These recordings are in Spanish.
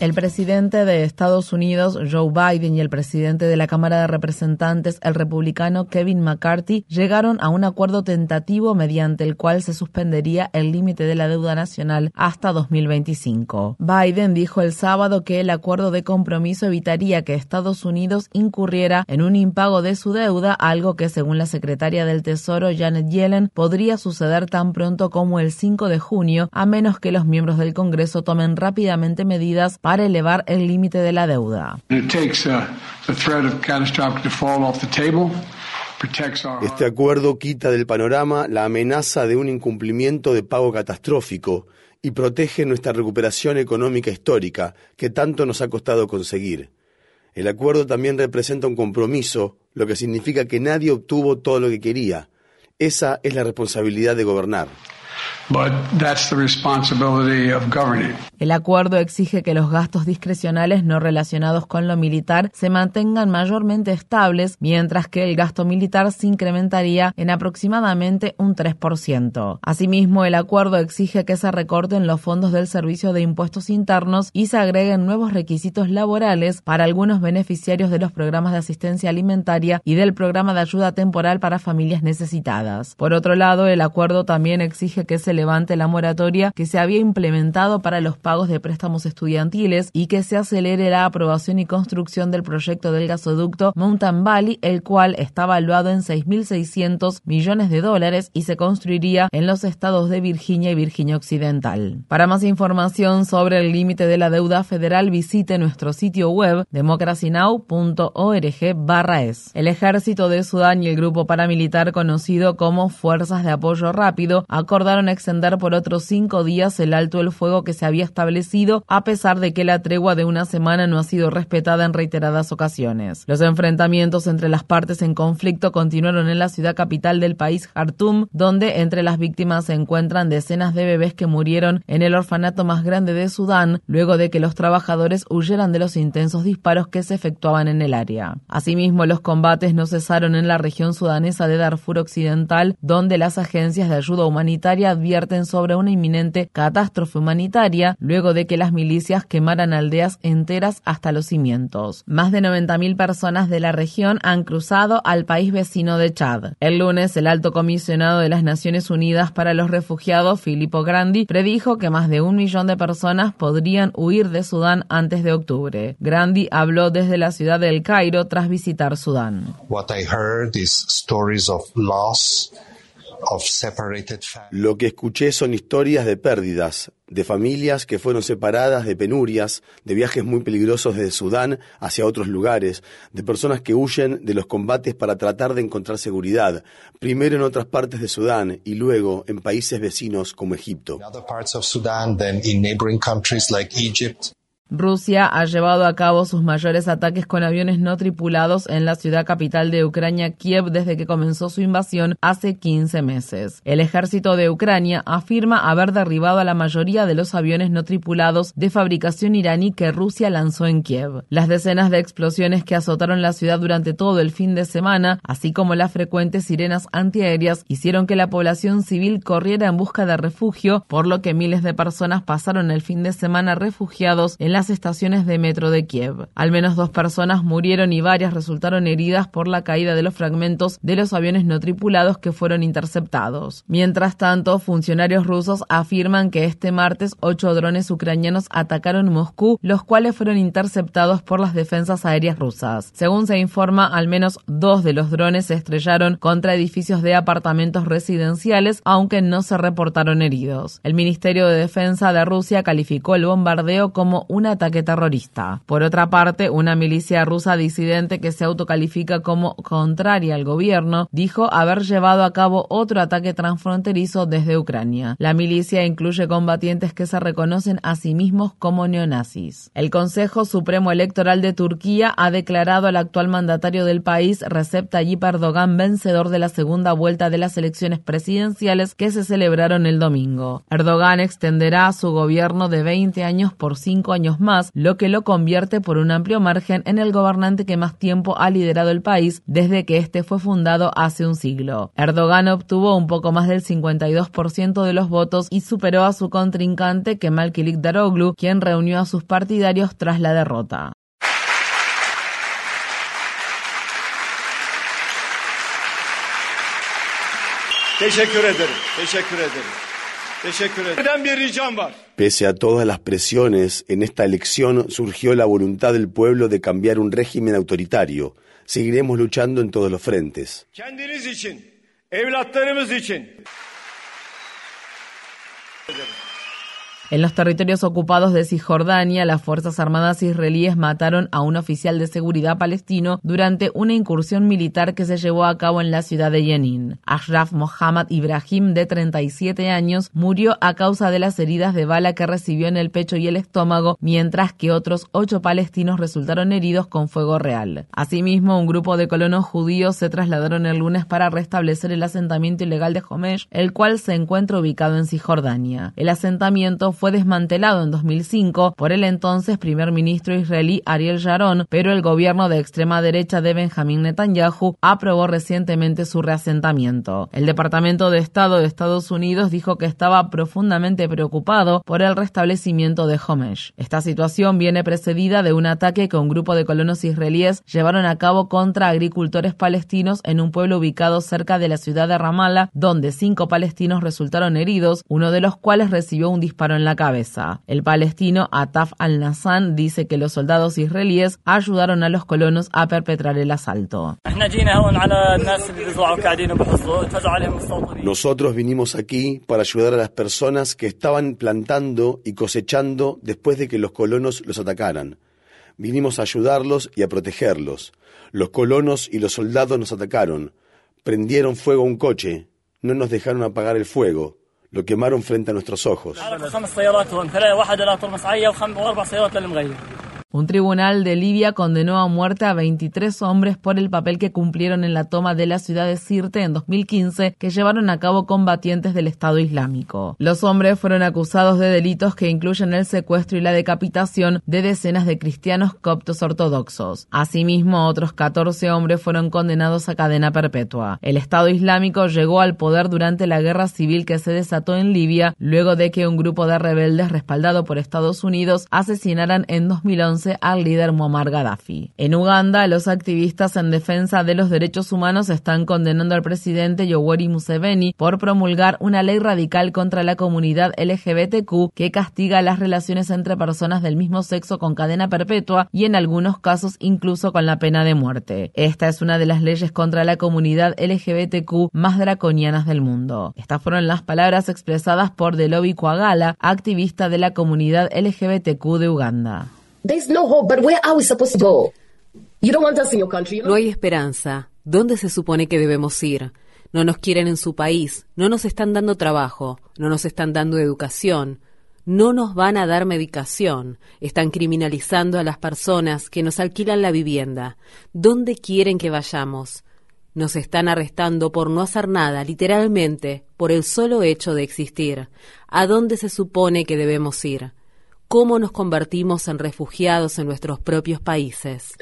El presidente de Estados Unidos, Joe Biden, y el presidente de la Cámara de Representantes, el republicano Kevin McCarthy, llegaron a un acuerdo tentativo mediante el cual se suspendería el límite de la deuda nacional hasta 2025. Biden dijo el sábado que el acuerdo de compromiso evitaría que Estados Unidos incurriera en un impago de su deuda, algo que según la secretaria del Tesoro Janet Yellen podría suceder tan pronto como el 5 de junio, a menos que los miembros del Congreso tomen rápidamente medidas para para elevar el límite de la deuda. Uh, este acuerdo quita del panorama la amenaza de un incumplimiento de pago catastrófico y protege nuestra recuperación económica histórica que tanto nos ha costado conseguir. El acuerdo también representa un compromiso, lo que significa que nadie obtuvo todo lo que quería. Esa es la responsabilidad de gobernar. El acuerdo exige que los gastos discrecionales no relacionados con lo militar se mantengan mayormente estables, mientras que el gasto militar se incrementaría en aproximadamente un 3%. Asimismo, el acuerdo exige que se recorten los fondos del Servicio de Impuestos Internos y se agreguen nuevos requisitos laborales para algunos beneficiarios de los programas de asistencia alimentaria y del programa de ayuda temporal para familias necesitadas. Por otro lado, el acuerdo también exige que se levante la moratoria que se había implementado para los pagos de préstamos estudiantiles y que se acelere la aprobación y construcción del proyecto del gasoducto Mountain Valley, el cual está valuado en 6.600 millones de dólares y se construiría en los estados de Virginia y Virginia Occidental. Para más información sobre el límite de la deuda federal, visite nuestro sitio web democracynow.org/es. El ejército de Sudán y el grupo paramilitar conocido como Fuerzas de Apoyo Rápido acordaron extender por otros cinco días el alto el fuego que se había establecido, a pesar de que la tregua de una semana no ha sido respetada en reiteradas ocasiones. Los enfrentamientos entre las partes en conflicto continuaron en la ciudad capital del país, Khartoum, donde entre las víctimas se encuentran decenas de bebés que murieron en el orfanato más grande de Sudán, luego de que los trabajadores huyeran de los intensos disparos que se efectuaban en el área. Asimismo, los combates no cesaron en la región sudanesa de Darfur Occidental, donde las agencias de ayuda humanitaria sobre una inminente catástrofe humanitaria luego de que las milicias quemaran aldeas enteras hasta los cimientos. Más de 90.000 personas de la región han cruzado al país vecino de Chad. El lunes, el alto comisionado de las Naciones Unidas para los Refugiados, Filippo Grandi, predijo que más de un millón de personas podrían huir de Sudán antes de octubre. Grandi habló desde la ciudad del Cairo tras visitar Sudán. What I heard is stories of loss lo que escuché son historias de pérdidas, de familias que fueron separadas, de penurias, de viajes muy peligrosos desde Sudán hacia otros lugares, de personas que huyen de los combates para tratar de encontrar seguridad, primero en otras partes de Sudán y luego en países vecinos como Egipto. Rusia ha llevado a cabo sus mayores ataques con aviones no tripulados en la ciudad capital de Ucrania, Kiev, desde que comenzó su invasión hace 15 meses. El ejército de Ucrania afirma haber derribado a la mayoría de los aviones no tripulados de fabricación iraní que Rusia lanzó en Kiev. Las decenas de explosiones que azotaron la ciudad durante todo el fin de semana, así como las frecuentes sirenas antiaéreas, hicieron que la población civil corriera en busca de refugio, por lo que miles de personas pasaron el fin de semana refugiados en la estaciones de metro de Kiev. Al menos dos personas murieron y varias resultaron heridas por la caída de los fragmentos de los aviones no tripulados que fueron interceptados. Mientras tanto, funcionarios rusos afirman que este martes ocho drones ucranianos atacaron Moscú, los cuales fueron interceptados por las defensas aéreas rusas. Según se informa, al menos dos de los drones se estrellaron contra edificios de apartamentos residenciales, aunque no se reportaron heridos. El Ministerio de Defensa de Rusia calificó el bombardeo como una ataque terrorista. Por otra parte, una milicia rusa disidente que se autocalifica como contraria al gobierno dijo haber llevado a cabo otro ataque transfronterizo desde Ucrania. La milicia incluye combatientes que se reconocen a sí mismos como neonazis. El Consejo Supremo Electoral de Turquía ha declarado al actual mandatario del país, Recep Tayyip Erdogan, vencedor de la segunda vuelta de las elecciones presidenciales que se celebraron el domingo. Erdogan extenderá su gobierno de 20 años por 5 años más, lo que lo convierte por un amplio margen en el gobernante que más tiempo ha liderado el país desde que este fue fundado hace un siglo. Erdogan obtuvo un poco más del 52% de los votos y superó a su contrincante Kemal Kılıçdaroğlu, quien reunió a sus partidarios tras la derrota. Pese a todas las presiones, en esta elección surgió la voluntad del pueblo de cambiar un régimen autoritario. Seguiremos luchando en todos los frentes. En los territorios ocupados de Cisjordania, las Fuerzas Armadas israelíes mataron a un oficial de seguridad palestino durante una incursión militar que se llevó a cabo en la ciudad de Jenin. Ashraf Mohammad Ibrahim, de 37 años, murió a causa de las heridas de bala que recibió en el pecho y el estómago, mientras que otros ocho palestinos resultaron heridos con fuego real. Asimismo, un grupo de colonos judíos se trasladaron el lunes para restablecer el asentamiento ilegal de Homesh, el cual se encuentra ubicado en Cisjordania. El asentamiento fue desmantelado en 2005 por el entonces primer ministro israelí Ariel Sharon, pero el gobierno de extrema derecha de Benjamin Netanyahu aprobó recientemente su reasentamiento. El Departamento de Estado de Estados Unidos dijo que estaba profundamente preocupado por el restablecimiento de Homesh. Esta situación viene precedida de un ataque que un grupo de colonos israelíes llevaron a cabo contra agricultores palestinos en un pueblo ubicado cerca de la ciudad de Ramallah, donde cinco palestinos resultaron heridos, uno de los cuales recibió un disparo en la cabeza. El palestino Ataf al-Nassan dice que los soldados israelíes ayudaron a los colonos a perpetrar el asalto. Nosotros vinimos aquí para ayudar a las personas que estaban plantando y cosechando después de que los colonos los atacaran. Vinimos a ayudarlos y a protegerlos. Los colonos y los soldados nos atacaron, prendieron fuego a un coche, no nos dejaron apagar el fuego, lo quemaron frente a nuestros ojos. Un tribunal de Libia condenó a muerte a 23 hombres por el papel que cumplieron en la toma de la ciudad de Sirte en 2015 que llevaron a cabo combatientes del Estado Islámico. Los hombres fueron acusados de delitos que incluyen el secuestro y la decapitación de decenas de cristianos coptos ortodoxos. Asimismo, otros 14 hombres fueron condenados a cadena perpetua. El Estado Islámico llegó al poder durante la guerra civil que se desató en Libia luego de que un grupo de rebeldes respaldado por Estados Unidos asesinaran en 2011 al líder Muammar Gaddafi. En Uganda, los activistas en defensa de los derechos humanos están condenando al presidente Yoweri Museveni por promulgar una ley radical contra la comunidad LGBTQ que castiga las relaciones entre personas del mismo sexo con cadena perpetua y en algunos casos incluso con la pena de muerte. Esta es una de las leyes contra la comunidad LGBTQ más draconianas del mundo. Estas fueron las palabras expresadas por Delobi Kwagala, activista de la comunidad LGBTQ de Uganda. No hay esperanza. ¿Dónde se supone que debemos ir? No nos quieren en su país, no nos están dando trabajo, no nos están dando educación, no nos van a dar medicación, están criminalizando a las personas que nos alquilan la vivienda. ¿Dónde quieren que vayamos? Nos están arrestando por no hacer nada, literalmente, por el solo hecho de existir. ¿A dónde se supone que debemos ir? Cómo nos convertimos en refugiados en nuestros propios países.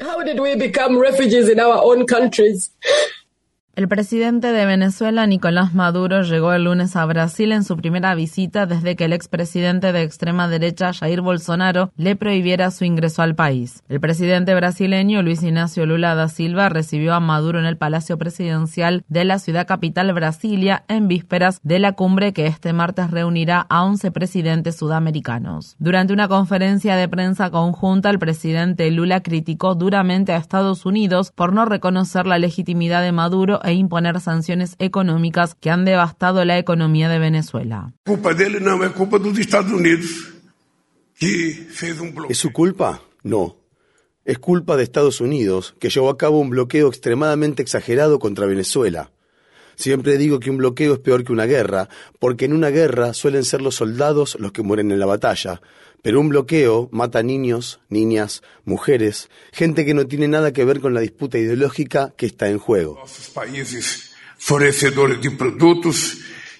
El presidente de Venezuela, Nicolás Maduro, llegó el lunes a Brasil en su primera visita desde que el expresidente de extrema derecha, Jair Bolsonaro, le prohibiera su ingreso al país. El presidente brasileño, Luis Ignacio Lula da Silva, recibió a Maduro en el Palacio Presidencial de la ciudad capital Brasilia en vísperas de la cumbre que este martes reunirá a 11 presidentes sudamericanos. Durante una conferencia de prensa conjunta, el presidente Lula criticó duramente a Estados Unidos por no reconocer la legitimidad de Maduro e imponer sanciones económicas que han devastado la economía de Venezuela. Culpa dele não, é culpa dos Estados Unidos. ¿Es su culpa? No. Es culpa de Estados Unidos, que llevó a cabo un bloqueo extremadamente exagerado contra Venezuela. Siempre digo que un bloqueo es peor que una guerra, porque en una guerra suelen ser los soldados los que mueren en la batalla, pero un bloqueo mata niños, niñas, mujeres, gente que no tiene nada que ver con la disputa ideológica que está en juego.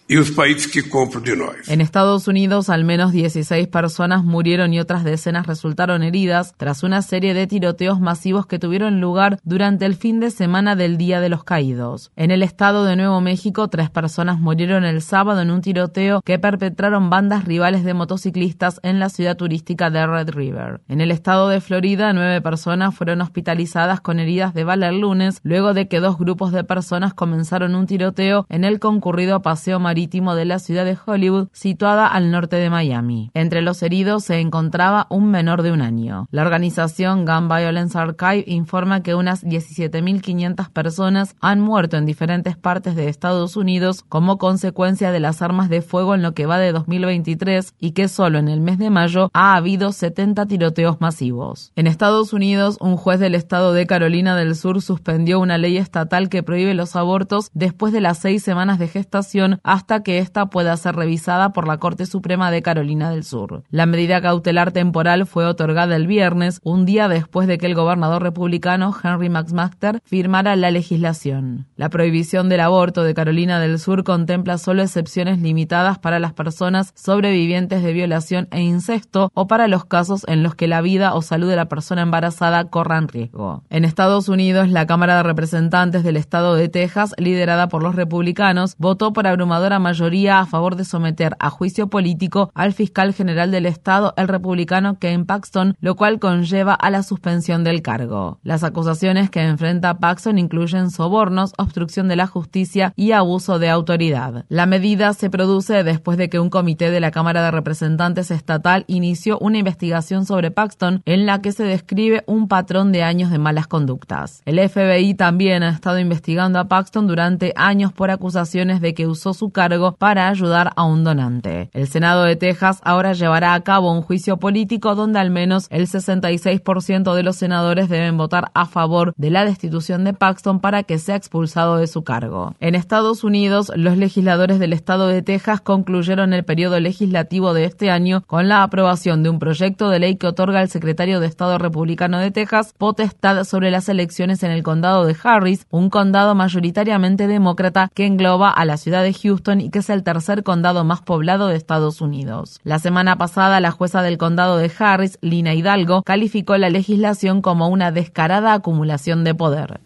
Y los países que compran de nosotros. En Estados Unidos, al menos 16 personas murieron y otras decenas resultaron heridas tras una serie de tiroteos masivos que tuvieron lugar durante el fin de semana del Día de los Caídos. En el estado de Nuevo México, tres personas murieron el sábado en un tiroteo que perpetraron bandas rivales de motociclistas en la ciudad turística de Red River. En el estado de Florida, nueve personas fueron hospitalizadas con heridas de bala el lunes, luego de que dos grupos de personas comenzaron un tiroteo en el concurrido paseo marítimo de la ciudad de Hollywood, situada al norte de Miami. Entre los heridos se encontraba un menor de un año. La organización Gun Violence Archive informa que unas 17.500 personas han muerto en diferentes partes de Estados Unidos como consecuencia de las armas de fuego en lo que va de 2023 y que solo en el mes de mayo ha habido 70 tiroteos masivos. En Estados Unidos, un juez del estado de Carolina del Sur suspendió una ley estatal que prohíbe los abortos después de las seis semanas de gestación hasta que ésta pueda ser revisada por la Corte Suprema de Carolina del Sur. La medida cautelar temporal fue otorgada el viernes, un día después de que el gobernador republicano Henry McMaster firmara la legislación. La prohibición del aborto de Carolina del Sur contempla solo excepciones limitadas para las personas sobrevivientes de violación e incesto o para los casos en los que la vida o salud de la persona embarazada corran riesgo. En Estados Unidos, la Cámara de Representantes del Estado de Texas, liderada por los republicanos, votó por abrumadora mayoría a favor de someter a juicio político al fiscal general del Estado, el republicano Ken Paxton, lo cual conlleva a la suspensión del cargo. Las acusaciones que enfrenta Paxton incluyen sobornos, obstrucción de la justicia y abuso de autoridad. La medida se produce después de que un comité de la Cámara de Representantes estatal inició una investigación sobre Paxton en la que se describe un patrón de años de malas conductas. El FBI también ha estado investigando a Paxton durante años por acusaciones de que usó su cargo para ayudar a un donante. El Senado de Texas ahora llevará a cabo un juicio político donde al menos el 66% de los senadores deben votar a favor de la destitución de Paxton para que sea expulsado de su cargo. En Estados Unidos, los legisladores del estado de Texas concluyeron el periodo legislativo de este año con la aprobación de un proyecto de ley que otorga al secretario de Estado republicano de Texas potestad sobre las elecciones en el condado de Harris, un condado mayoritariamente demócrata que engloba a la ciudad de Houston y que es el tercer condado más poblado de Estados Unidos. La semana pasada, la jueza del condado de Harris, Lina Hidalgo, calificó la legislación como una descarada acumulación de poder.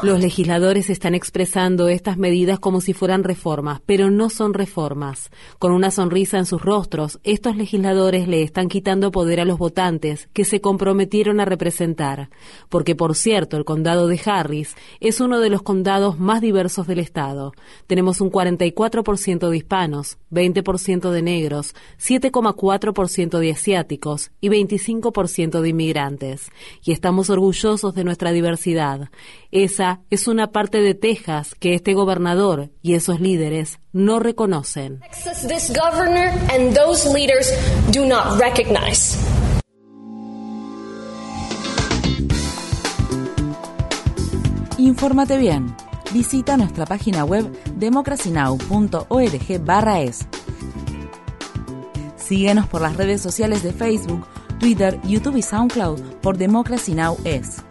Los legisladores están expresando estas medidas como si fueran reformas, pero no son reformas. Con una sonrisa en sus rostros, estos legisladores le están quitando poder a los votantes que se comprometieron a representar, porque por cierto, el condado de Harris es uno de los condados más diversos del estado. Tenemos un 44% de hispanos, 20% de negros, 7,4% de asiáticos y 25% de inmigrantes. Y estamos orgullosos de nuestra diversidad. Esa es una parte de Texas que este gobernador y esos líderes no reconocen. Infórmate bien. Visita nuestra página web democracynow.org/es. Síguenos por las redes sociales de Facebook, Twitter, YouTube y SoundCloud por Democracy Now! es.